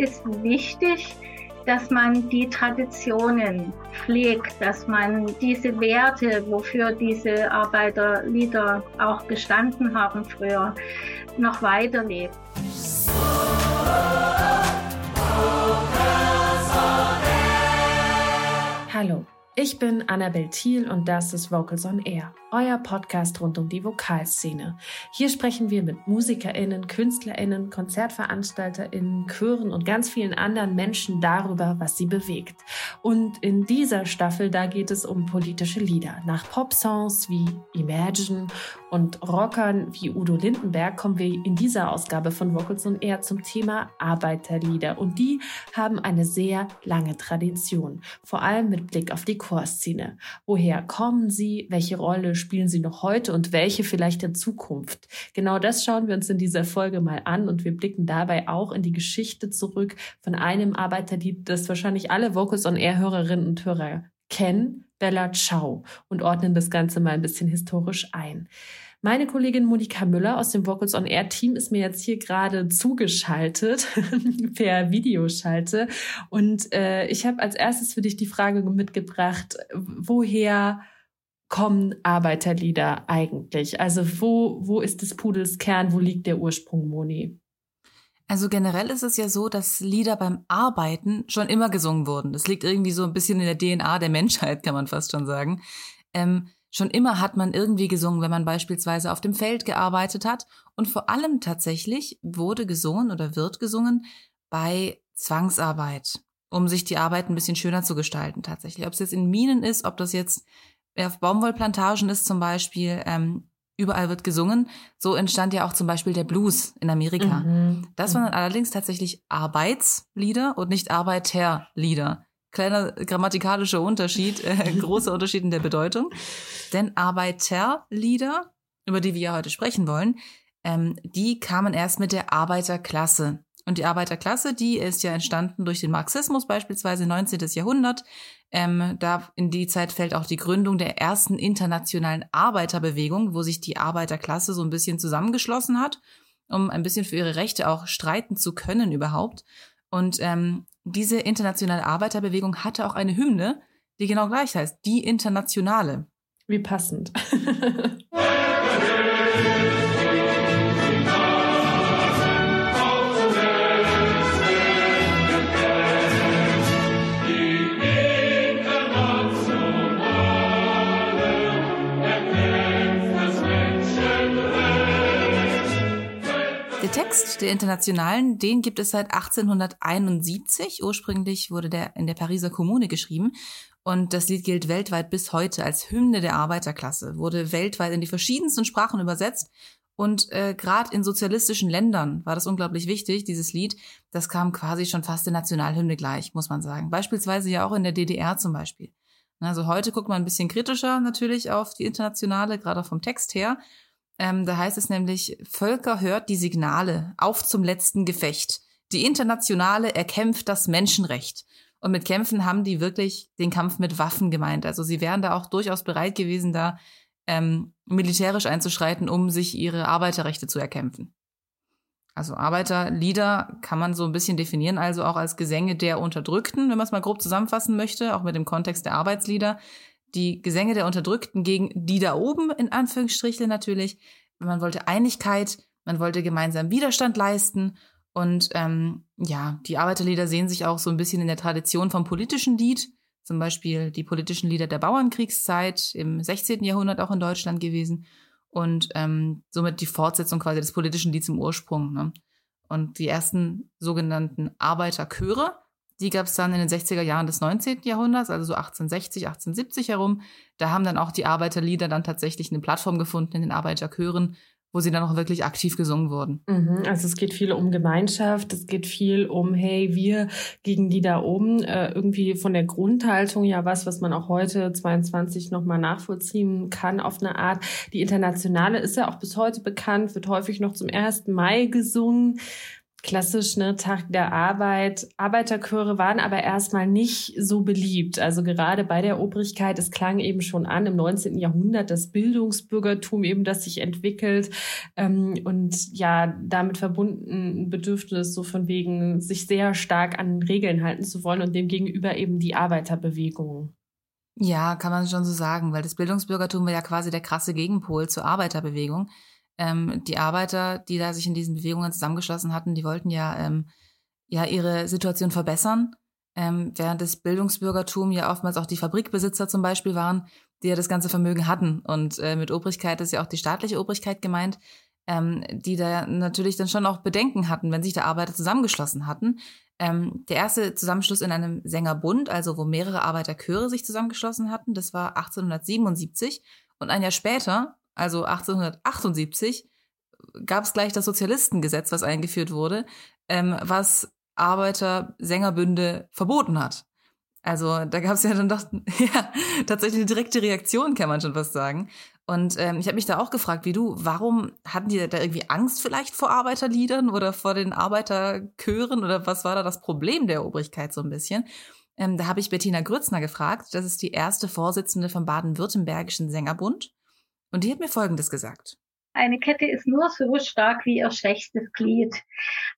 ist wichtig, dass man die Traditionen pflegt, dass man diese Werte, wofür diese Arbeiterlieder auch gestanden haben früher, noch weiterlebt. Hallo, ich bin Annabel Thiel und das ist Vocals on Air euer Podcast rund um die Vokalszene. Hier sprechen wir mit MusikerInnen, KünstlerInnen, KonzertveranstalterInnen, Chören und ganz vielen anderen Menschen darüber, was sie bewegt. Und in dieser Staffel, da geht es um politische Lieder. Nach Popsongs wie Imagine und Rockern wie Udo Lindenberg kommen wir in dieser Ausgabe von Vocals und Air zum Thema Arbeiterlieder. Und die haben eine sehr lange Tradition. Vor allem mit Blick auf die Chorszene. Woher kommen sie? Welche Rolle spielen sie noch heute und welche vielleicht in Zukunft? Genau das schauen wir uns in dieser Folge mal an und wir blicken dabei auch in die Geschichte zurück von einem Arbeiterlied, das wahrscheinlich alle Vocals on Air Hörerinnen und Hörer kennen, Bella Ciao, und ordnen das Ganze mal ein bisschen historisch ein. Meine Kollegin Monika Müller aus dem Vocals on Air Team ist mir jetzt hier gerade zugeschaltet per Videoschalte und äh, ich habe als erstes für dich die Frage mitgebracht, woher kommen Arbeiterlieder eigentlich? Also wo, wo ist des Pudels Kern? Wo liegt der Ursprung, Moni? Also generell ist es ja so, dass Lieder beim Arbeiten schon immer gesungen wurden. Das liegt irgendwie so ein bisschen in der DNA der Menschheit, kann man fast schon sagen. Ähm, schon immer hat man irgendwie gesungen, wenn man beispielsweise auf dem Feld gearbeitet hat. Und vor allem tatsächlich wurde gesungen oder wird gesungen bei Zwangsarbeit, um sich die Arbeit ein bisschen schöner zu gestalten tatsächlich. Ob es jetzt in Minen ist, ob das jetzt auf Baumwollplantagen ist zum Beispiel, ähm, überall wird gesungen. So entstand ja auch zum Beispiel der Blues in Amerika. Mhm. Das waren dann allerdings tatsächlich Arbeitslieder und nicht Arbeiterlieder. Kleiner grammatikalischer Unterschied, äh, großer Unterschied in der Bedeutung. Denn Arbeiterlieder, über die wir ja heute sprechen wollen, ähm, die kamen erst mit der Arbeiterklasse. Und die Arbeiterklasse, die ist ja entstanden durch den Marxismus beispielsweise 19. Jahrhundert. Ähm, da in die Zeit fällt auch die Gründung der ersten internationalen Arbeiterbewegung, wo sich die Arbeiterklasse so ein bisschen zusammengeschlossen hat, um ein bisschen für ihre Rechte auch streiten zu können überhaupt. Und ähm, diese internationale Arbeiterbewegung hatte auch eine Hymne, die genau gleich heißt, die Internationale. Wie passend. Text der Internationalen, den gibt es seit 1871. Ursprünglich wurde der in der Pariser Kommune geschrieben. Und das Lied gilt weltweit bis heute als Hymne der Arbeiterklasse, wurde weltweit in die verschiedensten Sprachen übersetzt. Und äh, gerade in sozialistischen Ländern war das unglaublich wichtig, dieses Lied. Das kam quasi schon fast der Nationalhymne gleich, muss man sagen. Beispielsweise ja auch in der DDR zum Beispiel. Also heute guckt man ein bisschen kritischer natürlich auf die Internationale, gerade vom Text her. Ähm, da heißt es nämlich, Völker hört die Signale, auf zum letzten Gefecht. Die Internationale erkämpft das Menschenrecht. Und mit Kämpfen haben die wirklich den Kampf mit Waffen gemeint. Also sie wären da auch durchaus bereit gewesen, da ähm, militärisch einzuschreiten, um sich ihre Arbeiterrechte zu erkämpfen. Also Arbeiterlieder kann man so ein bisschen definieren, also auch als Gesänge der Unterdrückten, wenn man es mal grob zusammenfassen möchte, auch mit dem Kontext der Arbeitslieder die Gesänge der Unterdrückten gegen die da oben, in Anführungsstrichen natürlich. Man wollte Einigkeit, man wollte gemeinsam Widerstand leisten. Und ähm, ja, die Arbeiterlieder sehen sich auch so ein bisschen in der Tradition vom politischen Lied. Zum Beispiel die politischen Lieder der Bauernkriegszeit im 16. Jahrhundert auch in Deutschland gewesen. Und ähm, somit die Fortsetzung quasi des politischen Lieds im Ursprung. Ne? Und die ersten sogenannten Arbeiterchöre die gab es dann in den 60er Jahren des 19. Jahrhunderts, also so 1860, 1870 herum. Da haben dann auch die Arbeiterlieder dann tatsächlich eine Plattform gefunden in den Arbeiterchören, wo sie dann auch wirklich aktiv gesungen wurden. Mhm, also es geht viel um Gemeinschaft, es geht viel um, hey, wir gegen die da oben, äh, irgendwie von der Grundhaltung ja was, was man auch heute 22 nochmal nachvollziehen kann auf eine Art. Die Internationale ist ja auch bis heute bekannt, wird häufig noch zum 1. Mai gesungen klassisch, ne, Tag der Arbeit. Arbeiterchöre waren aber erstmal nicht so beliebt. Also gerade bei der Obrigkeit, es klang eben schon an im 19. Jahrhundert das Bildungsbürgertum eben, das sich entwickelt ähm, und ja, damit verbunden ein Bedürfnis so von wegen, sich sehr stark an Regeln halten zu wollen und demgegenüber eben die Arbeiterbewegung. Ja, kann man schon so sagen, weil das Bildungsbürgertum war ja quasi der krasse Gegenpol zur Arbeiterbewegung ähm, die Arbeiter, die da sich in diesen Bewegungen zusammengeschlossen hatten, die wollten ja, ähm, ja ihre Situation verbessern, ähm, während das Bildungsbürgertum ja oftmals auch die Fabrikbesitzer zum Beispiel waren, die ja das ganze Vermögen hatten. Und äh, mit Obrigkeit ist ja auch die staatliche Obrigkeit gemeint, ähm, die da natürlich dann schon auch Bedenken hatten, wenn sich da Arbeiter zusammengeschlossen hatten. Ähm, der erste Zusammenschluss in einem Sängerbund, also wo mehrere Arbeiterchöre sich zusammengeschlossen hatten, das war 1877. Und ein Jahr später, also 1878, gab es gleich das Sozialistengesetz, was eingeführt wurde, ähm, was Arbeiter-Sängerbünde verboten hat. Also da gab es ja dann doch ja, tatsächlich eine direkte Reaktion, kann man schon fast sagen. Und ähm, ich habe mich da auch gefragt, wie du, warum hatten die da irgendwie Angst vielleicht vor Arbeiterliedern oder vor den Arbeiterchören oder was war da das Problem der Obrigkeit so ein bisschen? Ähm, da habe ich Bettina Grützner gefragt, das ist die erste Vorsitzende vom Baden-Württembergischen Sängerbund. Und die hat mir Folgendes gesagt. Eine Kette ist nur so stark wie ihr schwächstes Glied.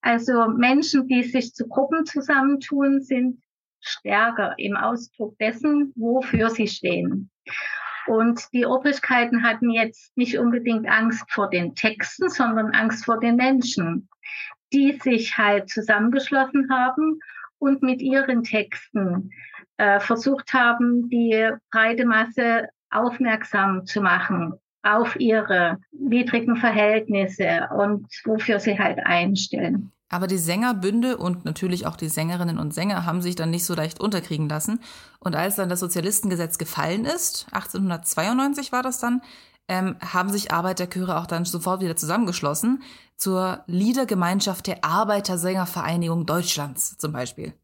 Also Menschen, die sich zu Gruppen zusammentun, sind stärker im Ausdruck dessen, wofür sie stehen. Und die Obrigkeiten hatten jetzt nicht unbedingt Angst vor den Texten, sondern Angst vor den Menschen, die sich halt zusammengeschlossen haben und mit ihren Texten äh, versucht haben, die breite Masse aufmerksam zu machen auf ihre widrigen Verhältnisse und wofür sie halt einstellen. Aber die Sängerbünde und natürlich auch die Sängerinnen und Sänger haben sich dann nicht so leicht unterkriegen lassen. Und als dann das Sozialistengesetz gefallen ist, 1892 war das dann, ähm, haben sich Arbeiterchöre auch dann sofort wieder zusammengeschlossen zur Liedergemeinschaft der Arbeitersängervereinigung Deutschlands zum Beispiel.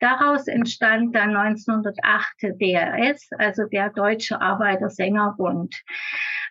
Daraus entstand dann 1908 DRS, also der Deutsche Arbeitersängerbund.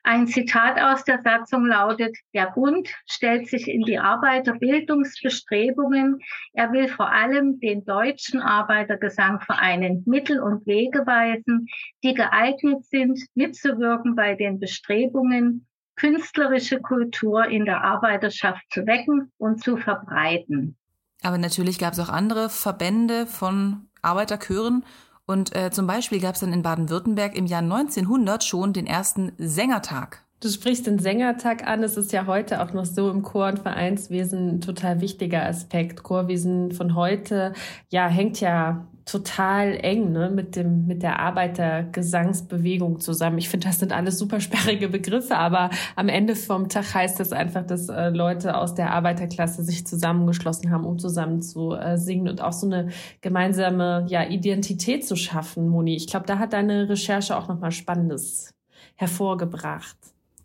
Ein Zitat aus der Satzung lautet, der Bund stellt sich in die Arbeiterbildungsbestrebungen. Er will vor allem den deutschen Arbeitergesangvereinen Mittel und Wege weisen, die geeignet sind, mitzuwirken bei den Bestrebungen, künstlerische Kultur in der Arbeiterschaft zu wecken und zu verbreiten. Aber natürlich gab es auch andere Verbände von Arbeiterchören. Und äh, zum Beispiel gab es dann in Baden-Württemberg im Jahr 1900 schon den ersten Sängertag. Du sprichst den Sängertag an. Es ist ja heute auch noch so im Chor- und Vereinswesen ein total wichtiger Aspekt. Chorwesen von heute, ja, hängt ja total eng ne, mit dem mit der Arbeitergesangsbewegung zusammen. Ich finde, das sind alles super sperrige Begriffe, aber am Ende vom Tag heißt das einfach, dass äh, Leute aus der Arbeiterklasse sich zusammengeschlossen haben, um zusammen zu äh, singen und auch so eine gemeinsame ja Identität zu schaffen. Moni, ich glaube, da hat deine Recherche auch noch mal Spannendes hervorgebracht.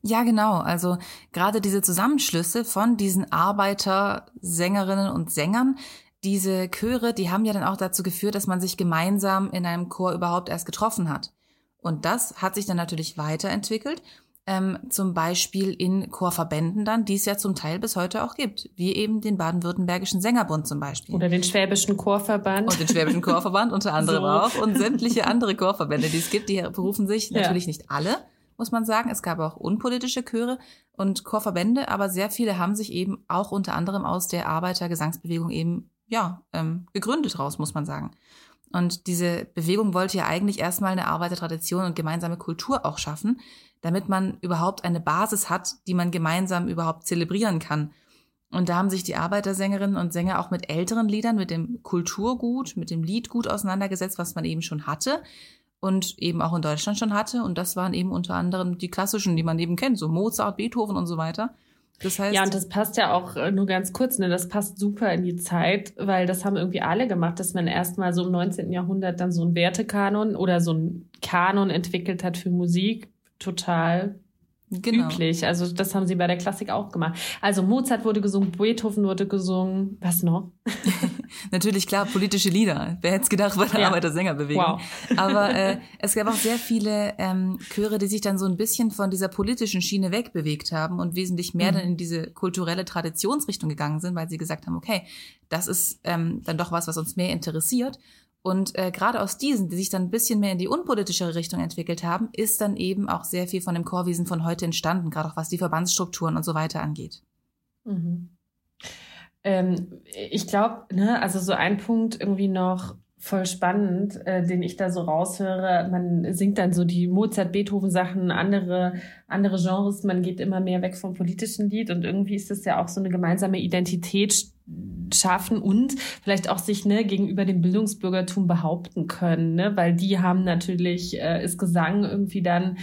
Ja, genau. Also gerade diese Zusammenschlüsse von diesen Arbeitersängerinnen und Sängern, diese Chöre, die haben ja dann auch dazu geführt, dass man sich gemeinsam in einem Chor überhaupt erst getroffen hat. Und das hat sich dann natürlich weiterentwickelt, ähm, zum Beispiel in Chorverbänden dann, die es ja zum Teil bis heute auch gibt, wie eben den Baden-Württembergischen Sängerbund zum Beispiel. Oder den Schwäbischen Chorverband. Und den Schwäbischen Chorverband unter anderem so. auch und sämtliche andere Chorverbände, die es gibt, die berufen sich ja. natürlich nicht alle, muss man sagen. Es gab auch unpolitische Chöre und Chorverbände, aber sehr viele haben sich eben auch unter anderem aus der Arbeitergesangsbewegung eben ja, ähm, gegründet raus, muss man sagen. Und diese Bewegung wollte ja eigentlich erstmal eine Arbeitertradition und gemeinsame Kultur auch schaffen, damit man überhaupt eine Basis hat, die man gemeinsam überhaupt zelebrieren kann. Und da haben sich die Arbeitersängerinnen und Sänger auch mit älteren Liedern, mit dem Kulturgut, mit dem Liedgut auseinandergesetzt, was man eben schon hatte und eben auch in Deutschland schon hatte. Und das waren eben unter anderem die klassischen, die man eben kennt, so Mozart, Beethoven und so weiter. Das heißt, ja, und das passt ja auch äh, nur ganz kurz, ne? Das passt super in die Zeit, weil das haben irgendwie alle gemacht, dass man erstmal so im 19. Jahrhundert dann so einen Wertekanon oder so einen Kanon entwickelt hat für Musik. Total genau. üblich. Also das haben sie bei der Klassik auch gemacht. Also Mozart wurde gesungen, Beethoven wurde gesungen. Was noch? Natürlich, klar, politische Lieder. Wer hätte es gedacht bei der ja. Arbeitersängerbewegung? Wow. Aber äh, es gab auch sehr viele ähm, Chöre, die sich dann so ein bisschen von dieser politischen Schiene wegbewegt haben und wesentlich mehr mhm. dann in diese kulturelle Traditionsrichtung gegangen sind, weil sie gesagt haben, okay, das ist ähm, dann doch was, was uns mehr interessiert. Und äh, gerade aus diesen, die sich dann ein bisschen mehr in die unpolitischere Richtung entwickelt haben, ist dann eben auch sehr viel von dem Chorwesen von heute entstanden, gerade auch was die Verbandsstrukturen und so weiter angeht. Mhm. Ähm, ich glaube, ne, also so ein Punkt irgendwie noch voll spannend, äh, den ich da so raushöre. Man singt dann so die Mozart-Beethoven-Sachen, andere, andere Genres. Man geht immer mehr weg vom politischen Lied und irgendwie ist das ja auch so eine gemeinsame Identität schaffen und vielleicht auch sich ne, gegenüber dem Bildungsbürgertum behaupten können, ne? weil die haben natürlich, äh, ist Gesang irgendwie dann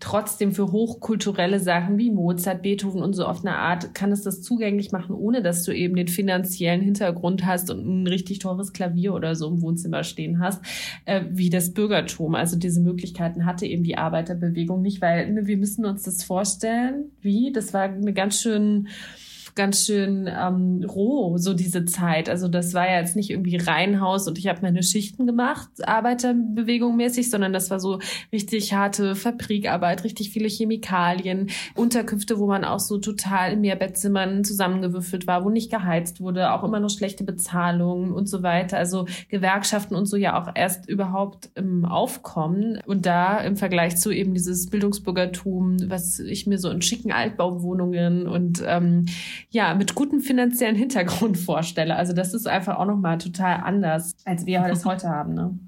trotzdem für hochkulturelle Sachen wie Mozart, Beethoven und so auf eine Art kann es das zugänglich machen, ohne dass du eben den finanziellen Hintergrund hast und ein richtig teures Klavier oder so im Wohnzimmer stehen hast, äh, wie das Bürgertum. Also diese Möglichkeiten hatte eben die Arbeiterbewegung nicht, weil ne, wir müssen uns das vorstellen, wie, das war eine ganz schön ganz schön ähm, roh, so diese Zeit. Also das war ja jetzt nicht irgendwie Reihenhaus und ich habe meine Schichten gemacht, Arbeiterbewegung mäßig, sondern das war so richtig harte Fabrikarbeit, richtig viele Chemikalien, Unterkünfte, wo man auch so total in Mehrbettzimmern zusammengewürfelt war, wo nicht geheizt wurde, auch immer noch schlechte Bezahlung und so weiter. Also Gewerkschaften und so ja auch erst überhaupt im Aufkommen. Und da im Vergleich zu eben dieses Bildungsbürgertum, was ich mir so in schicken Altbauwohnungen und ähm, ja, mit gutem finanziellen Hintergrund vorstelle. Also das ist einfach auch nochmal total anders, als wir das heute haben. Ne?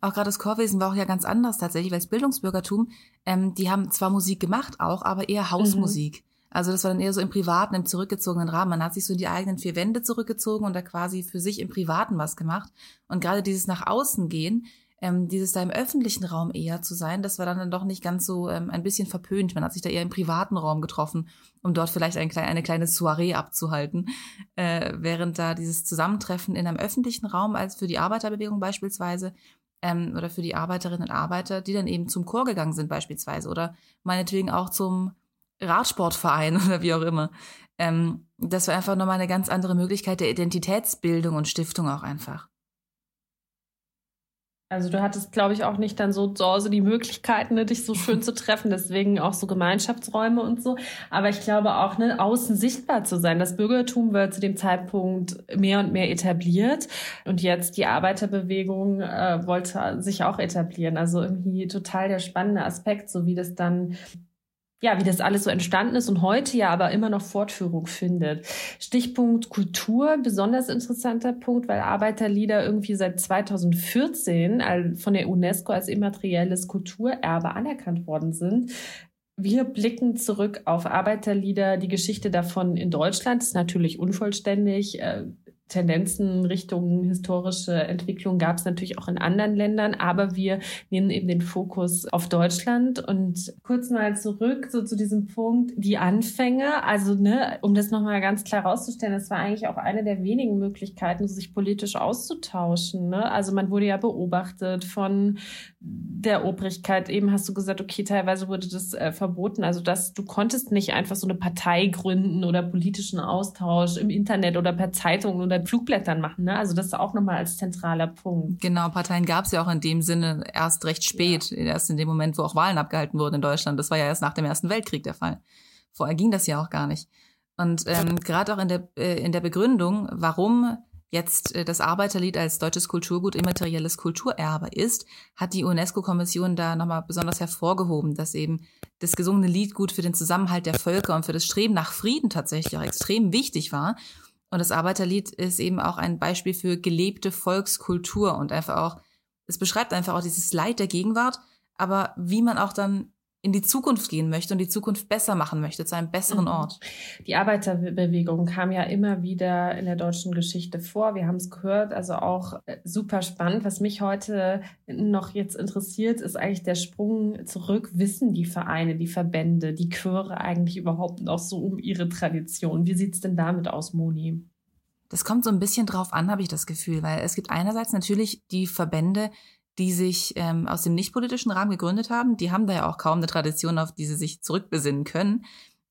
Auch gerade das Chorwesen war auch ja ganz anders tatsächlich, weil das Bildungsbürgertum, ähm, die haben zwar Musik gemacht auch, aber eher Hausmusik. Mhm. Also das war dann eher so im privaten, im zurückgezogenen Rahmen. Man hat sich so in die eigenen vier Wände zurückgezogen und da quasi für sich im Privaten was gemacht. Und gerade dieses nach außen gehen, ähm, dieses da im öffentlichen Raum eher zu sein, das war dann, dann doch nicht ganz so ähm, ein bisschen verpönt. Man hat sich da eher im privaten Raum getroffen, um dort vielleicht ein, eine kleine Soiree abzuhalten, äh, während da dieses Zusammentreffen in einem öffentlichen Raum als für die Arbeiterbewegung beispielsweise ähm, oder für die Arbeiterinnen und Arbeiter, die dann eben zum Chor gegangen sind beispielsweise oder meinetwegen auch zum Radsportverein oder wie auch immer. Ähm, das war einfach nochmal eine ganz andere Möglichkeit der Identitätsbildung und Stiftung auch einfach. Also du hattest, glaube ich, auch nicht dann so zu Hause die Möglichkeiten, ne, dich so schön zu treffen, deswegen auch so Gemeinschaftsräume und so. Aber ich glaube auch, ne, außen sichtbar zu sein. Das Bürgertum wird zu dem Zeitpunkt mehr und mehr etabliert und jetzt die Arbeiterbewegung äh, wollte sich auch etablieren. Also irgendwie total der spannende Aspekt, so wie das dann ja, wie das alles so entstanden ist und heute ja aber immer noch Fortführung findet. Stichpunkt Kultur, besonders interessanter Punkt, weil Arbeiterlieder irgendwie seit 2014 von der UNESCO als immaterielles Kulturerbe anerkannt worden sind. Wir blicken zurück auf Arbeiterlieder. Die Geschichte davon in Deutschland ist natürlich unvollständig. Tendenzen Richtung historische Entwicklung gab es natürlich auch in anderen Ländern, aber wir nehmen eben den Fokus auf Deutschland und kurz mal zurück so zu diesem Punkt die Anfänge, also ne, um das nochmal ganz klar rauszustellen, das war eigentlich auch eine der wenigen Möglichkeiten, sich politisch auszutauschen. Ne? Also man wurde ja beobachtet von der Obrigkeit. Eben hast du gesagt, okay, teilweise wurde das äh, verboten. Also dass du konntest nicht einfach so eine Partei gründen oder politischen Austausch im Internet oder per Zeitung oder Flugblättern machen. Ne? Also das ist auch nochmal als zentraler Punkt. Genau, Parteien gab es ja auch in dem Sinne erst recht spät, ja. erst in dem Moment, wo auch Wahlen abgehalten wurden in Deutschland. Das war ja erst nach dem Ersten Weltkrieg der Fall. Vorher ging das ja auch gar nicht. Und ähm, gerade auch in der, äh, in der Begründung, warum jetzt äh, das Arbeiterlied als deutsches Kulturgut immaterielles Kulturerbe ist, hat die UNESCO-Kommission da nochmal besonders hervorgehoben, dass eben das gesungene Lied gut für den Zusammenhalt der Völker und für das Streben nach Frieden tatsächlich auch extrem wichtig war und das Arbeiterlied ist eben auch ein Beispiel für gelebte Volkskultur und einfach auch, es beschreibt einfach auch dieses Leid der Gegenwart, aber wie man auch dann in die Zukunft gehen möchte und die Zukunft besser machen möchte, zu einem besseren mhm. Ort. Die Arbeiterbewegung kam ja immer wieder in der deutschen Geschichte vor. Wir haben es gehört, also auch äh, super spannend. Was mich heute noch jetzt interessiert, ist eigentlich der Sprung zurück. Wissen die Vereine, die Verbände, die Chöre eigentlich überhaupt noch so um ihre Tradition? Wie sieht es denn damit aus, Moni? Das kommt so ein bisschen drauf an, habe ich das Gefühl, weil es gibt einerseits natürlich die Verbände, die sich ähm, aus dem nichtpolitischen Rahmen gegründet haben. Die haben da ja auch kaum eine Tradition, auf die sie sich zurückbesinnen können.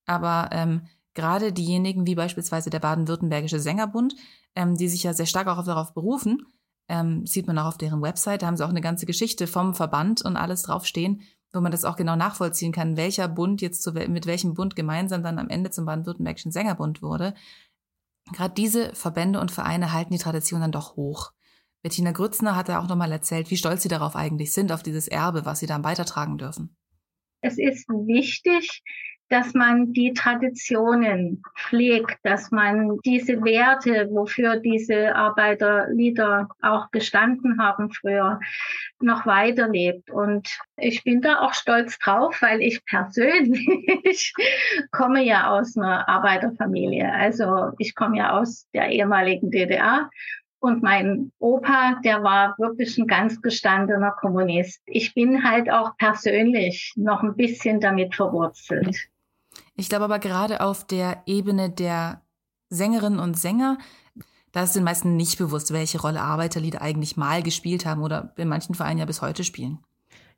Aber ähm, Gerade diejenigen wie beispielsweise der Baden-Württembergische Sängerbund, ähm, die sich ja sehr stark auch darauf berufen, ähm, sieht man auch auf deren Website, da haben sie auch eine ganze Geschichte vom Verband und alles draufstehen, wo man das auch genau nachvollziehen kann, welcher Bund jetzt zu, mit welchem Bund gemeinsam dann am Ende zum Baden-Württembergischen Sängerbund wurde. Gerade diese Verbände und Vereine halten die Tradition dann doch hoch. Bettina Grützner hat ja auch nochmal erzählt, wie stolz sie darauf eigentlich sind, auf dieses Erbe, was sie dann weitertragen dürfen. Es ist wichtig, dass man die Traditionen pflegt, dass man diese Werte, wofür diese Arbeiterlieder auch gestanden haben früher, noch weiterlebt. Und ich bin da auch stolz drauf, weil ich persönlich komme ja aus einer Arbeiterfamilie. Also ich komme ja aus der ehemaligen DDR und mein Opa, der war wirklich ein ganz gestandener Kommunist. Ich bin halt auch persönlich noch ein bisschen damit verwurzelt. Ich glaube aber gerade auf der Ebene der Sängerinnen und Sänger, da ist den meisten nicht bewusst, welche Rolle Arbeiterlieder eigentlich mal gespielt haben oder in manchen Vereinen ja bis heute spielen.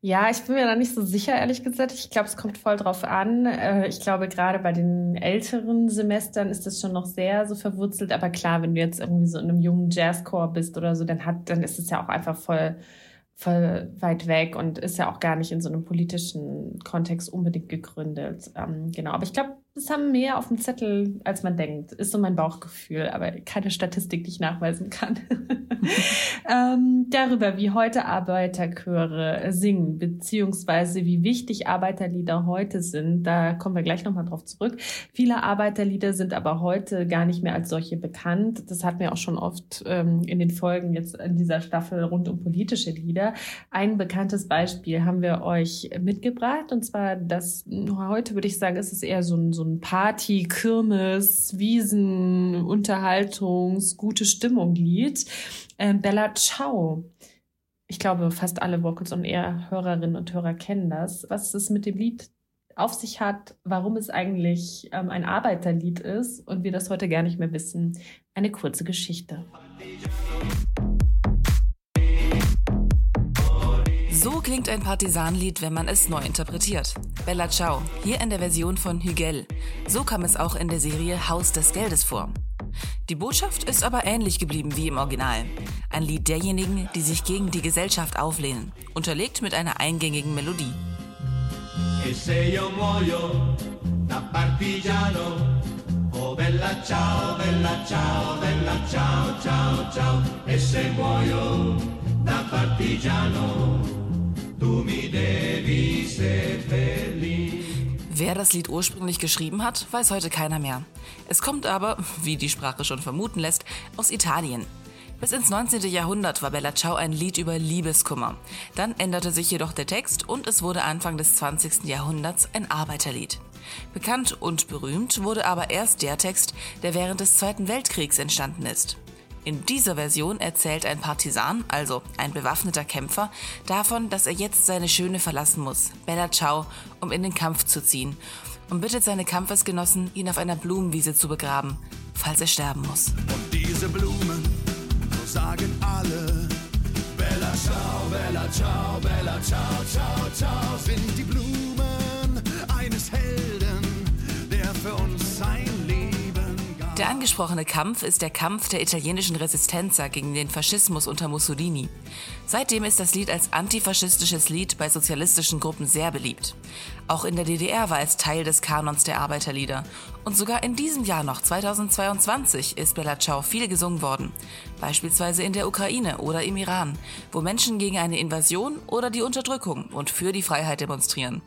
Ja, ich bin mir da nicht so sicher, ehrlich gesagt. Ich glaube, es kommt voll drauf an. Äh, ich glaube, gerade bei den älteren Semestern ist das schon noch sehr so verwurzelt. Aber klar, wenn du jetzt irgendwie so in einem jungen Jazzchor bist oder so, dann hat, dann ist es ja auch einfach voll voll weit weg und ist ja auch gar nicht in so einem politischen Kontext unbedingt gegründet. Ähm, genau, aber ich glaube, es haben mehr auf dem Zettel, als man denkt. Ist so mein Bauchgefühl, aber keine Statistik, die ich nachweisen kann. ähm, darüber, wie heute Arbeiterchöre singen, beziehungsweise wie wichtig Arbeiterlieder heute sind, da kommen wir gleich nochmal drauf zurück. Viele Arbeiterlieder sind aber heute gar nicht mehr als solche bekannt. Das hatten wir auch schon oft ähm, in den Folgen jetzt in dieser Staffel rund um politische Lieder. Ein bekanntes Beispiel haben wir euch mitgebracht, und zwar das, heute würde ich sagen, ist es eher so ein, so ein Party, Kirmes, Wiesen, Unterhaltungs, gute Stimmung Lied. Äh, Bella Ciao. Ich glaube, fast alle Vocals und eher Hörerinnen und Hörer kennen das. Was es mit dem Lied auf sich hat, warum es eigentlich ähm, ein Arbeiterlied ist und wir das heute gar nicht mehr wissen. Eine kurze Geschichte. So klingt ein Partisanlied, wenn man es neu interpretiert. Bella Ciao, hier in der Version von Hügel. So kam es auch in der Serie Haus des Geldes vor. Die Botschaft ist aber ähnlich geblieben wie im Original. Ein Lied derjenigen, die sich gegen die Gesellschaft auflehnen, unterlegt mit einer eingängigen Melodie. Oh da partigiano, Du mi devi seppellire. Wer das Lied ursprünglich geschrieben hat, weiß heute keiner mehr. Es kommt aber, wie die Sprache schon vermuten lässt, aus Italien. Bis ins 19. Jahrhundert war Bella Ciao ein Lied über Liebeskummer. Dann änderte sich jedoch der Text und es wurde Anfang des 20. Jahrhunderts ein Arbeiterlied. Bekannt und berühmt wurde aber erst der Text, der während des Zweiten Weltkriegs entstanden ist. In dieser Version erzählt ein Partisan, also ein bewaffneter Kämpfer, davon, dass er jetzt seine Schöne verlassen muss, Bella Ciao, um in den Kampf zu ziehen und bittet seine Kampfesgenossen, ihn auf einer Blumenwiese zu begraben, falls er sterben muss. Und diese Blumen, so sagen alle, Bella Ciao, Bella Ciao, Bella Ciao, Ciao, Ciao, sind die Blumen der angesprochene Kampf ist der Kampf der italienischen Resistenza gegen den Faschismus unter Mussolini. Seitdem ist das Lied als antifaschistisches Lied bei sozialistischen Gruppen sehr beliebt. Auch in der DDR war es Teil des Kanons der Arbeiterlieder. Und sogar in diesem Jahr noch, 2022, ist Bella Ciao viel gesungen worden. Beispielsweise in der Ukraine oder im Iran, wo Menschen gegen eine Invasion oder die Unterdrückung und für die Freiheit demonstrieren.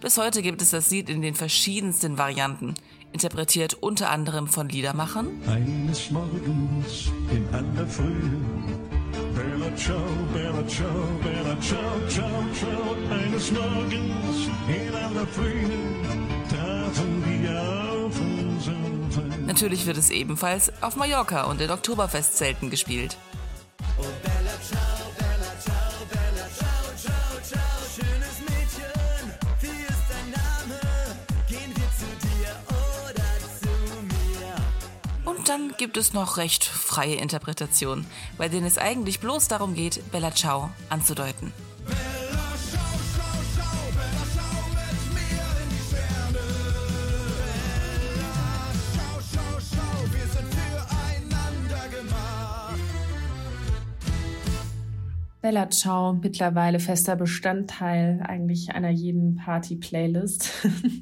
Bis heute gibt es das Lied in den verschiedensten Varianten interpretiert unter anderem von Liedermachern. Eines Morgens in aller Frühe, Bella ciao, Bella ciao, Bella ciao, ciao, ciao. Eines Morgens in aller Frühe trafen wir auf unseren Natürlich wird es ebenfalls auf Mallorca und in Oktoberfestzelten gespielt. Oh, dann gibt es noch recht freie Interpretationen, bei denen es eigentlich bloß darum geht, Bella Ciao anzudeuten. Bella Ciao mittlerweile fester Bestandteil eigentlich einer jeden Party-Playlist.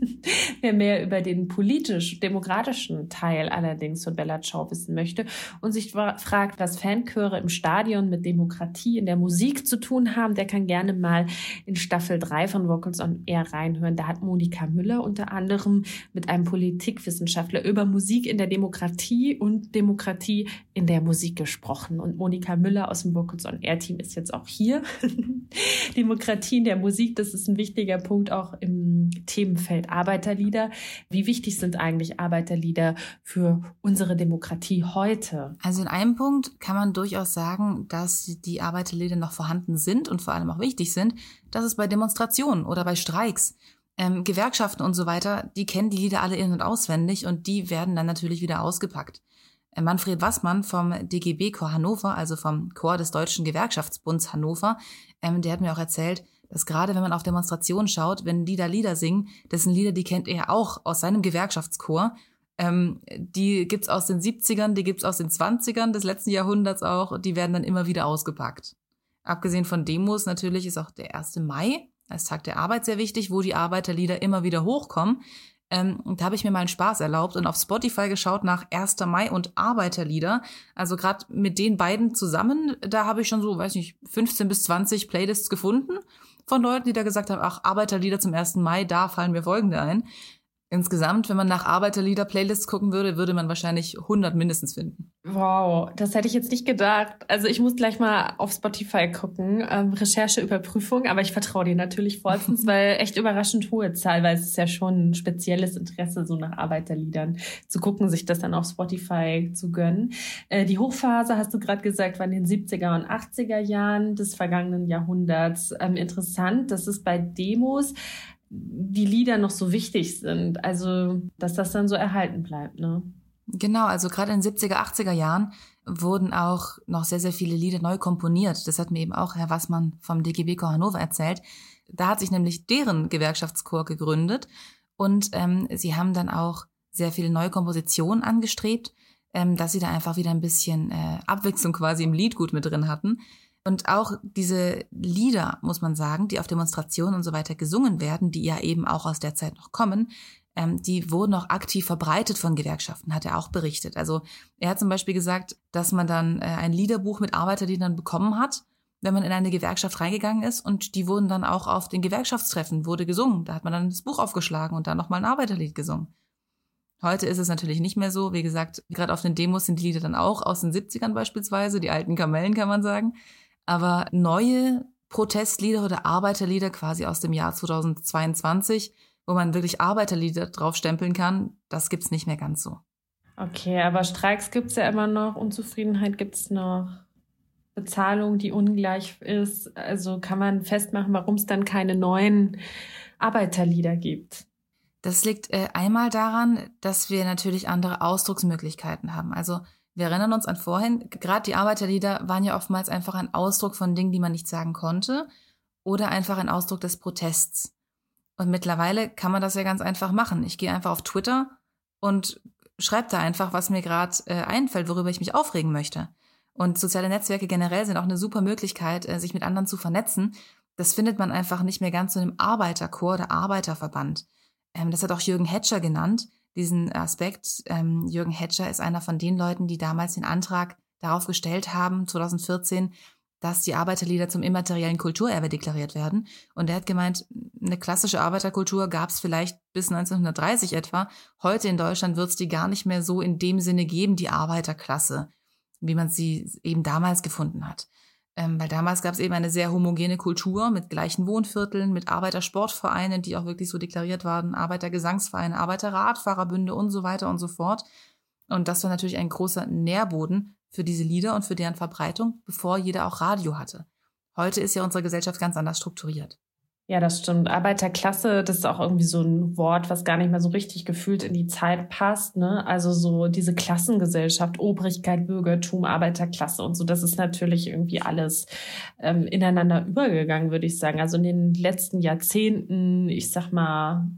Wer mehr über den politisch-demokratischen Teil allerdings von Bella Ciao wissen möchte und sich fragt, was Fanchöre im Stadion mit Demokratie in der Musik zu tun haben, der kann gerne mal in Staffel 3 von Vocals on Air reinhören. Da hat Monika Müller unter anderem mit einem Politikwissenschaftler über Musik in der Demokratie und Demokratie in der Musik gesprochen. Und Monika Müller aus dem Vocals on Air Team ist jetzt jetzt auch hier. Demokratie in der Musik, das ist ein wichtiger Punkt auch im Themenfeld Arbeiterlieder. Wie wichtig sind eigentlich Arbeiterlieder für unsere Demokratie heute? Also in einem Punkt kann man durchaus sagen, dass die Arbeiterlieder noch vorhanden sind und vor allem auch wichtig sind. Das ist bei Demonstrationen oder bei Streiks. Ähm, Gewerkschaften und so weiter, die kennen die Lieder alle in- und auswendig und die werden dann natürlich wieder ausgepackt. Manfred Wassmann vom DGB Chor Hannover, also vom Chor des Deutschen Gewerkschaftsbunds Hannover, ähm, der hat mir auch erzählt, dass gerade wenn man auf Demonstrationen schaut, wenn die da Lieder singen, das sind Lieder, die kennt er auch aus seinem Gewerkschaftschor. Ähm, die gibt's aus den 70ern, die gibt's aus den 20ern des letzten Jahrhunderts auch, die werden dann immer wieder ausgepackt. Abgesehen von Demos natürlich ist auch der 1. Mai als Tag der Arbeit sehr wichtig, wo die Arbeiterlieder immer wieder hochkommen. Ähm, da habe ich mir mal einen Spaß erlaubt und auf Spotify geschaut nach 1. Mai und Arbeiterlieder. Also gerade mit den beiden zusammen, da habe ich schon so, weiß nicht, 15 bis 20 Playlists gefunden von Leuten, die da gesagt haben, ach, Arbeiterlieder zum 1. Mai, da fallen mir folgende ein. Insgesamt, wenn man nach Arbeiterlieder-Playlists gucken würde, würde man wahrscheinlich 100 mindestens finden. Wow, das hätte ich jetzt nicht gedacht. Also ich muss gleich mal auf Spotify gucken, ähm, Rechercheüberprüfung, aber ich vertraue dir natürlich vollstens, weil echt überraschend hohe Zahl, weil es ist ja schon ein spezielles Interesse, so nach Arbeiterliedern zu gucken, sich das dann auf Spotify zu gönnen. Äh, die Hochphase, hast du gerade gesagt, war in den 70er und 80er Jahren des vergangenen Jahrhunderts. Ähm, interessant, das ist bei Demos die Lieder noch so wichtig sind. Also, dass das dann so erhalten bleibt, ne? Genau, also gerade in den 70er, 80er Jahren wurden auch noch sehr, sehr viele Lieder neu komponiert. Das hat mir eben auch Herr Wassmann vom DGB Chor Hannover erzählt. Da hat sich nämlich deren Gewerkschaftschor gegründet und ähm, sie haben dann auch sehr viele neue Kompositionen angestrebt, ähm, dass sie da einfach wieder ein bisschen äh, Abwechslung quasi im Liedgut mit drin hatten. Und auch diese Lieder, muss man sagen, die auf Demonstrationen und so weiter gesungen werden, die ja eben auch aus der Zeit noch kommen, ähm, die wurden auch aktiv verbreitet von Gewerkschaften, hat er auch berichtet. Also er hat zum Beispiel gesagt, dass man dann äh, ein Liederbuch mit Arbeiterliedern bekommen hat, wenn man in eine Gewerkschaft reingegangen ist und die wurden dann auch auf den Gewerkschaftstreffen, wurde gesungen. Da hat man dann das Buch aufgeschlagen und dann nochmal ein Arbeiterlied gesungen. Heute ist es natürlich nicht mehr so. Wie gesagt, gerade auf den Demos sind die Lieder dann auch aus den 70ern beispielsweise, die alten Kamellen kann man sagen. Aber neue Protestlieder oder Arbeiterlieder quasi aus dem Jahr 2022, wo man wirklich Arbeiterlieder draufstempeln kann, das gibt's nicht mehr ganz so. Okay, aber Streiks gibt's ja immer noch, Unzufriedenheit gibt's noch, Bezahlung, die ungleich ist. Also kann man festmachen, warum es dann keine neuen Arbeiterlieder gibt. Das liegt äh, einmal daran, dass wir natürlich andere Ausdrucksmöglichkeiten haben. Also wir erinnern uns an vorhin, gerade die Arbeiterlieder waren ja oftmals einfach ein Ausdruck von Dingen, die man nicht sagen konnte oder einfach ein Ausdruck des Protests. Und mittlerweile kann man das ja ganz einfach machen. Ich gehe einfach auf Twitter und schreibe da einfach, was mir gerade äh, einfällt, worüber ich mich aufregen möchte. Und soziale Netzwerke generell sind auch eine super Möglichkeit, äh, sich mit anderen zu vernetzen. Das findet man einfach nicht mehr ganz so im Arbeiterchor oder Arbeiterverband. Ähm, das hat auch Jürgen Hetscher genannt diesen Aspekt. Ähm, Jürgen Hetscher ist einer von den Leuten, die damals den Antrag darauf gestellt haben, 2014, dass die Arbeiterlieder zum immateriellen Kulturerbe deklariert werden. Und er hat gemeint, eine klassische Arbeiterkultur gab es vielleicht bis 1930 etwa. Heute in Deutschland wird es die gar nicht mehr so in dem Sinne geben, die Arbeiterklasse, wie man sie eben damals gefunden hat. Ähm, weil damals gab es eben eine sehr homogene Kultur mit gleichen Wohnvierteln, mit Arbeitersportvereinen, die auch wirklich so deklariert waren, Arbeitergesangsvereine, Arbeiterradfahrerbünde und so weiter und so fort. Und das war natürlich ein großer Nährboden für diese Lieder und für deren Verbreitung, bevor jeder auch Radio hatte. Heute ist ja unsere Gesellschaft ganz anders strukturiert. Ja, das stimmt. Arbeiterklasse, das ist auch irgendwie so ein Wort, was gar nicht mehr so richtig gefühlt in die Zeit passt. Ne? Also so diese Klassengesellschaft, Obrigkeit, Bürgertum, Arbeiterklasse und so, das ist natürlich irgendwie alles ähm, ineinander übergegangen, würde ich sagen. Also in den letzten Jahrzehnten, ich sag mal,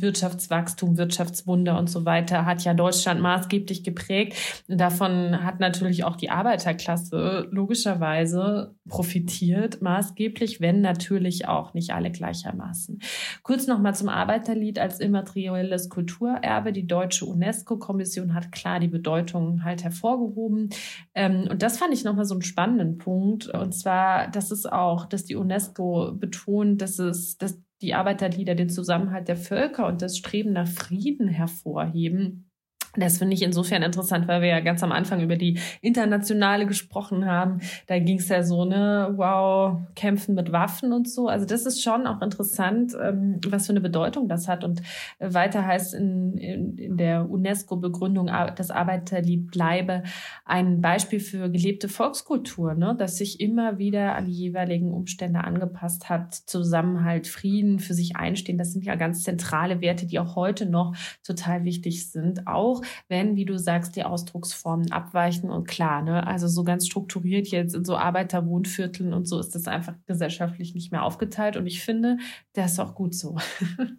Wirtschaftswachstum, Wirtschaftswunder und so weiter hat ja Deutschland maßgeblich geprägt. Davon hat natürlich auch die Arbeiterklasse logischerweise profitiert, maßgeblich, wenn natürlich auch nicht alle gleichermaßen. Kurz nochmal zum Arbeiterlied als immaterielles Kulturerbe. Die deutsche UNESCO-Kommission hat klar die Bedeutung halt hervorgehoben. Ähm, und das fand ich nochmal so einen spannenden Punkt. Und zwar, dass es auch, dass die UNESCO betont, dass es, dass die Arbeiterlieder den Zusammenhalt der Völker und das Streben nach Frieden hervorheben. Das finde ich insofern interessant, weil wir ja ganz am Anfang über die internationale gesprochen haben. Da ging es ja so, ne, wow, kämpfen mit Waffen und so. Also das ist schon auch interessant, ähm, was für eine Bedeutung das hat. Und weiter heißt in, in, in der UNESCO-Begründung, das Arbeiterlied bleibe ein Beispiel für gelebte Volkskultur, ne, das sich immer wieder an die jeweiligen Umstände angepasst hat. Zusammenhalt, Frieden, für sich einstehen, das sind ja ganz zentrale Werte, die auch heute noch total wichtig sind. Auch wenn, wie du sagst, die Ausdrucksformen abweichen und klar, ne, also so ganz strukturiert jetzt in so Arbeiterwohnvierteln und so ist das einfach gesellschaftlich nicht mehr aufgeteilt und ich finde, das ist auch gut so.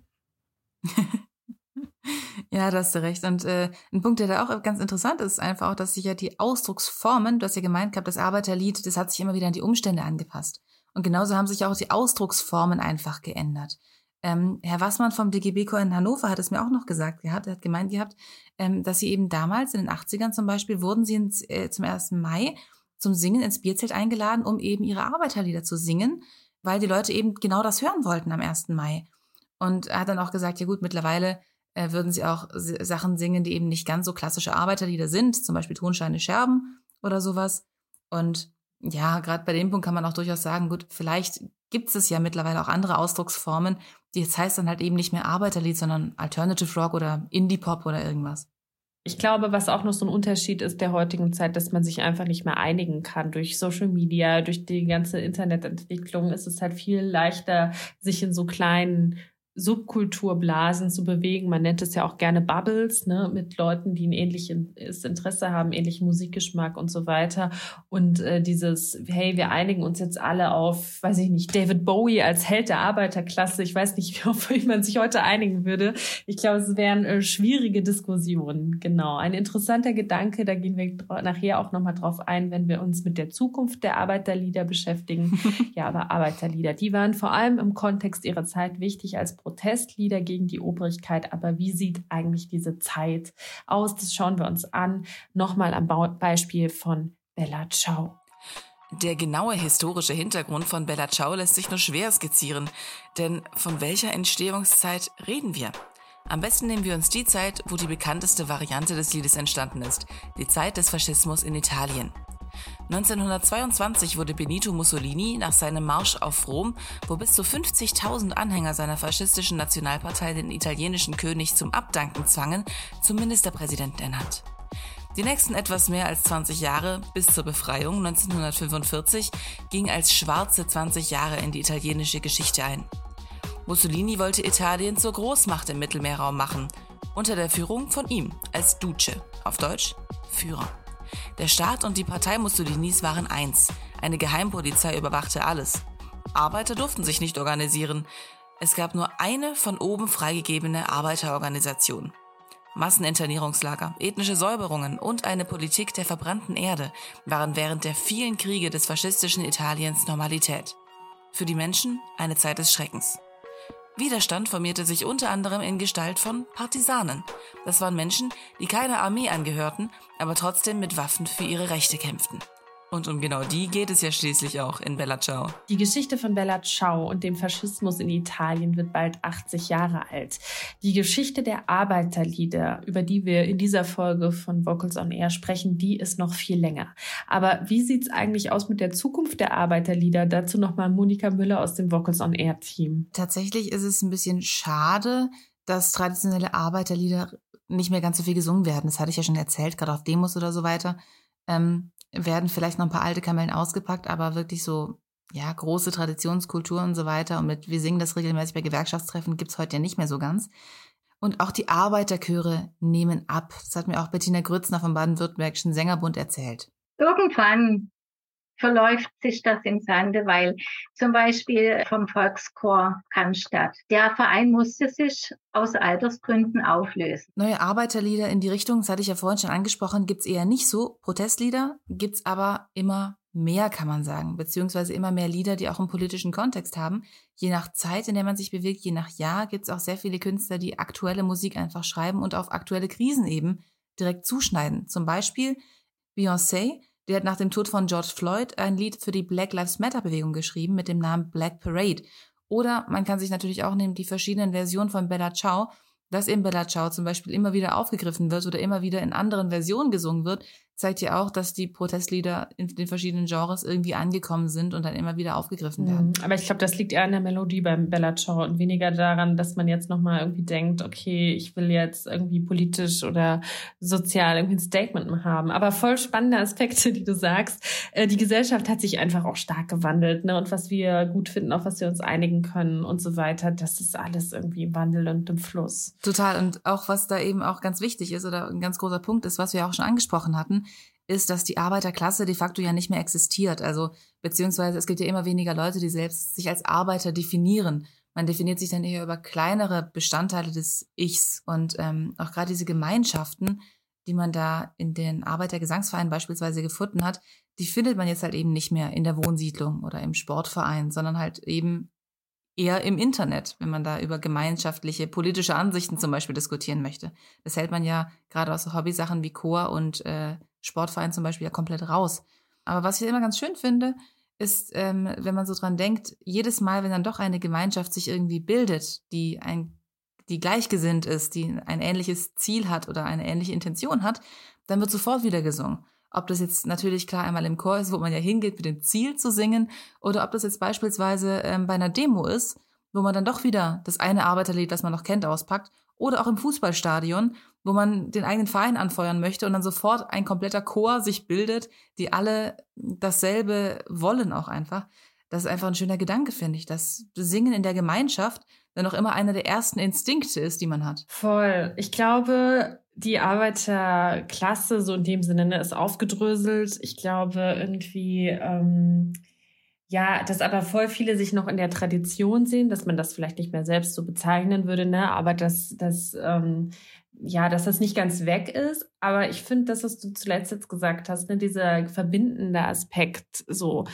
Ja, da hast du recht. Und äh, ein Punkt, der da auch ganz interessant ist, ist einfach auch, dass sich ja die Ausdrucksformen, du hast ja gemeint gehabt, das Arbeiterlied, das hat sich immer wieder an die Umstände angepasst. Und genauso haben sich auch die Ausdrucksformen einfach geändert. Ähm, Herr Wassmann vom DGB in Hannover hat es mir auch noch gesagt gehabt. Er hat gemeint gehabt, ähm, dass sie eben damals in den 80ern zum Beispiel wurden sie ins, äh, zum 1. Mai zum Singen ins Bierzelt eingeladen, um eben ihre Arbeiterlieder zu singen, weil die Leute eben genau das hören wollten am 1. Mai. Und er hat dann auch gesagt, ja gut, mittlerweile äh, würden sie auch Sachen singen, die eben nicht ganz so klassische Arbeiterlieder sind, zum Beispiel Tonscheine Scherben oder sowas. Und ja, gerade bei dem Punkt kann man auch durchaus sagen, gut, vielleicht gibt es ja mittlerweile auch andere Ausdrucksformen. Jetzt heißt dann halt eben nicht mehr Arbeiterlied, sondern Alternative Rock oder Indie Pop oder irgendwas. Ich glaube, was auch noch so ein Unterschied ist der heutigen Zeit, dass man sich einfach nicht mehr einigen kann. Durch Social Media, durch die ganze Internetentwicklung ist es halt viel leichter, sich in so kleinen Subkulturblasen zu bewegen. Man nennt es ja auch gerne Bubbles, ne, mit Leuten, die ein ähnliches Interesse haben, ähnlichen Musikgeschmack und so weiter. Und äh, dieses, hey, wir einigen uns jetzt alle auf, weiß ich nicht, David Bowie als Held der Arbeiterklasse. Ich weiß nicht, auf wen man sich heute einigen würde. Ich glaube, es wären äh, schwierige Diskussionen. Genau. Ein interessanter Gedanke, da gehen wir nachher auch nochmal drauf ein, wenn wir uns mit der Zukunft der Arbeiterlieder beschäftigen. ja, aber Arbeiterlieder, die waren vor allem im Kontext ihrer Zeit wichtig als Protestlieder gegen die Obrigkeit. Aber wie sieht eigentlich diese Zeit aus? Das schauen wir uns an. Nochmal am Beispiel von Bella Ciao. Der genaue historische Hintergrund von Bella Ciao lässt sich nur schwer skizzieren. Denn von welcher Entstehungszeit reden wir? Am besten nehmen wir uns die Zeit, wo die bekannteste Variante des Liedes entstanden ist, die Zeit des Faschismus in Italien. 1922 wurde Benito Mussolini nach seinem Marsch auf Rom, wo bis zu 50.000 Anhänger seiner faschistischen Nationalpartei den italienischen König zum Abdanken zwangen, zum Ministerpräsidenten ernannt. Die nächsten etwas mehr als 20 Jahre bis zur Befreiung 1945 gingen als schwarze 20 Jahre in die italienische Geschichte ein. Mussolini wollte Italien zur Großmacht im Mittelmeerraum machen, unter der Führung von ihm als Duce, auf Deutsch Führer. Der Staat und die Partei Mussolinis waren eins. Eine Geheimpolizei überwachte alles. Arbeiter durften sich nicht organisieren. Es gab nur eine von oben freigegebene Arbeiterorganisation. Masseninternierungslager, ethnische Säuberungen und eine Politik der verbrannten Erde waren während der vielen Kriege des faschistischen Italiens Normalität. Für die Menschen eine Zeit des Schreckens. Widerstand formierte sich unter anderem in Gestalt von Partisanen. Das waren Menschen, die keiner Armee angehörten, aber trotzdem mit Waffen für ihre Rechte kämpften. Und um genau die geht es ja schließlich auch in Bella Ciao. Die Geschichte von Bella Ciao und dem Faschismus in Italien wird bald 80 Jahre alt. Die Geschichte der Arbeiterlieder, über die wir in dieser Folge von Vocals on Air sprechen, die ist noch viel länger. Aber wie sieht's eigentlich aus mit der Zukunft der Arbeiterlieder? Dazu nochmal Monika Müller aus dem Vocals on Air Team. Tatsächlich ist es ein bisschen schade, dass traditionelle Arbeiterlieder nicht mehr ganz so viel gesungen werden. Das hatte ich ja schon erzählt, gerade auf Demos oder so weiter. Ähm, werden vielleicht noch ein paar alte Kamellen ausgepackt, aber wirklich so, ja, große Traditionskultur und so weiter. Und mit Wir singen das regelmäßig bei Gewerkschaftstreffen gibt's heute ja nicht mehr so ganz. Und auch die Arbeiterchöre nehmen ab. Das hat mir auch Bettina Grützner vom Baden-Württembergischen Sängerbund erzählt. Irgendwann verläuft sich das im Sande, weil zum Beispiel vom Volkschor Cannstatt, der Verein musste sich aus Altersgründen auflösen. Neue Arbeiterlieder in die Richtung, das hatte ich ja vorhin schon angesprochen, gibt's eher nicht so. Protestlieder gibt's aber immer mehr, kann man sagen, beziehungsweise immer mehr Lieder, die auch einen politischen Kontext haben. Je nach Zeit, in der man sich bewegt, je nach Jahr, gibt's auch sehr viele Künstler, die aktuelle Musik einfach schreiben und auf aktuelle Krisen eben direkt zuschneiden. Zum Beispiel Beyoncé, die hat nach dem Tod von George Floyd ein Lied für die Black Lives Matter Bewegung geschrieben mit dem Namen Black Parade. Oder man kann sich natürlich auch nehmen die verschiedenen Versionen von Bella Ciao, dass eben Bella Ciao zum Beispiel immer wieder aufgegriffen wird oder immer wieder in anderen Versionen gesungen wird, zeigt ja auch, dass die Protestlieder in den verschiedenen Genres irgendwie angekommen sind und dann immer wieder aufgegriffen werden. Mhm. Aber ich glaube, das liegt eher an der Melodie beim Bella Ciao und weniger daran, dass man jetzt nochmal irgendwie denkt, okay, ich will jetzt irgendwie politisch oder sozial irgendwie ein Statement haben. Aber voll spannende Aspekte, die du sagst. Äh, die Gesellschaft hat sich einfach auch stark gewandelt, ne? Und was wir gut finden, auf was wir uns einigen können und so weiter, das ist alles irgendwie im Wandel und im Fluss. Total. Und auch was da eben auch ganz wichtig ist oder ein ganz großer Punkt ist, was wir auch schon angesprochen hatten, ist, dass die Arbeiterklasse de facto ja nicht mehr existiert. Also beziehungsweise es gibt ja immer weniger Leute, die selbst sich als Arbeiter definieren. Man definiert sich dann eher über kleinere Bestandteile des Ichs und ähm, auch gerade diese Gemeinschaften, die man da in den Arbeitergesangsvereinen beispielsweise gefunden hat, die findet man jetzt halt eben nicht mehr in der Wohnsiedlung oder im Sportverein, sondern halt eben eher im Internet, wenn man da über gemeinschaftliche politische Ansichten zum Beispiel diskutieren möchte. Das hält man ja gerade aus Hobbysachen wie Chor und äh, Sportverein zum Beispiel ja komplett raus. Aber was ich immer ganz schön finde, ist, ähm, wenn man so dran denkt, jedes Mal, wenn dann doch eine Gemeinschaft sich irgendwie bildet, die ein, die gleichgesinnt ist, die ein ähnliches Ziel hat oder eine ähnliche Intention hat, dann wird sofort wieder gesungen. Ob das jetzt natürlich klar einmal im Chor ist, wo man ja hingeht mit dem Ziel zu singen, oder ob das jetzt beispielsweise ähm, bei einer Demo ist, wo man dann doch wieder das eine Arbeiterlied, das man noch kennt, auspackt, oder auch im Fußballstadion, wo man den eigenen Verein anfeuern möchte und dann sofort ein kompletter Chor sich bildet, die alle dasselbe wollen auch einfach. Das ist einfach ein schöner Gedanke, finde ich, dass Singen in der Gemeinschaft dann auch immer einer der ersten Instinkte ist, die man hat. Voll. Ich glaube, die Arbeiterklasse, so in dem Sinne, ne, ist aufgedröselt. Ich glaube irgendwie, ähm, ja, dass aber voll viele sich noch in der Tradition sehen, dass man das vielleicht nicht mehr selbst so bezeichnen würde, ne? Aber dass, dass ähm, ja, dass das nicht ganz weg ist. Aber ich finde, das, was du zuletzt jetzt gesagt hast, ne, dieser verbindende Aspekt, so,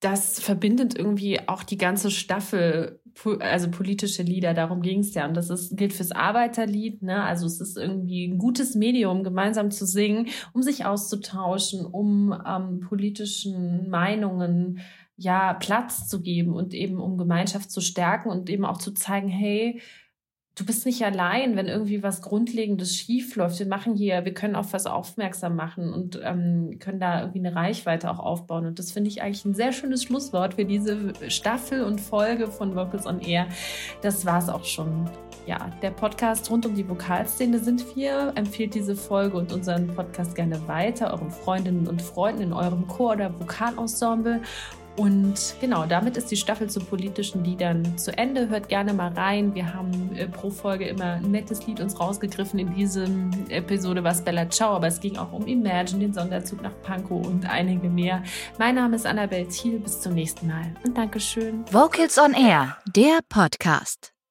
das verbindet irgendwie auch die ganze Staffel, also politische Lieder, darum ging es ja. Und das ist, gilt fürs Arbeiterlied, ne? Also es ist irgendwie ein gutes Medium, gemeinsam zu singen, um sich auszutauschen, um ähm, politischen Meinungen ja Platz zu geben und eben um Gemeinschaft zu stärken und eben auch zu zeigen, hey, du bist nicht allein, wenn irgendwie was Grundlegendes schief läuft. Wir machen hier, wir können auf was aufmerksam machen und ähm, können da irgendwie eine Reichweite auch aufbauen. Und das finde ich eigentlich ein sehr schönes Schlusswort für diese Staffel und Folge von Vocals on Air. Das war es auch schon. Ja, der Podcast rund um die Vokalszene sind wir. Empfehlt diese Folge und unseren Podcast gerne weiter, euren Freundinnen und Freunden in eurem Chor- oder Vokalensemble. Und genau, damit ist die Staffel zu politischen Liedern zu Ende. Hört gerne mal rein. Wir haben äh, pro Folge immer ein nettes Lied uns rausgegriffen. In diesem Episode war es Bella Ciao, aber es ging auch um Imagine, den Sonderzug nach Pankow und einige mehr. Mein Name ist Annabel Thiel. Bis zum nächsten Mal und Dankeschön. Vocals on Air, der Podcast.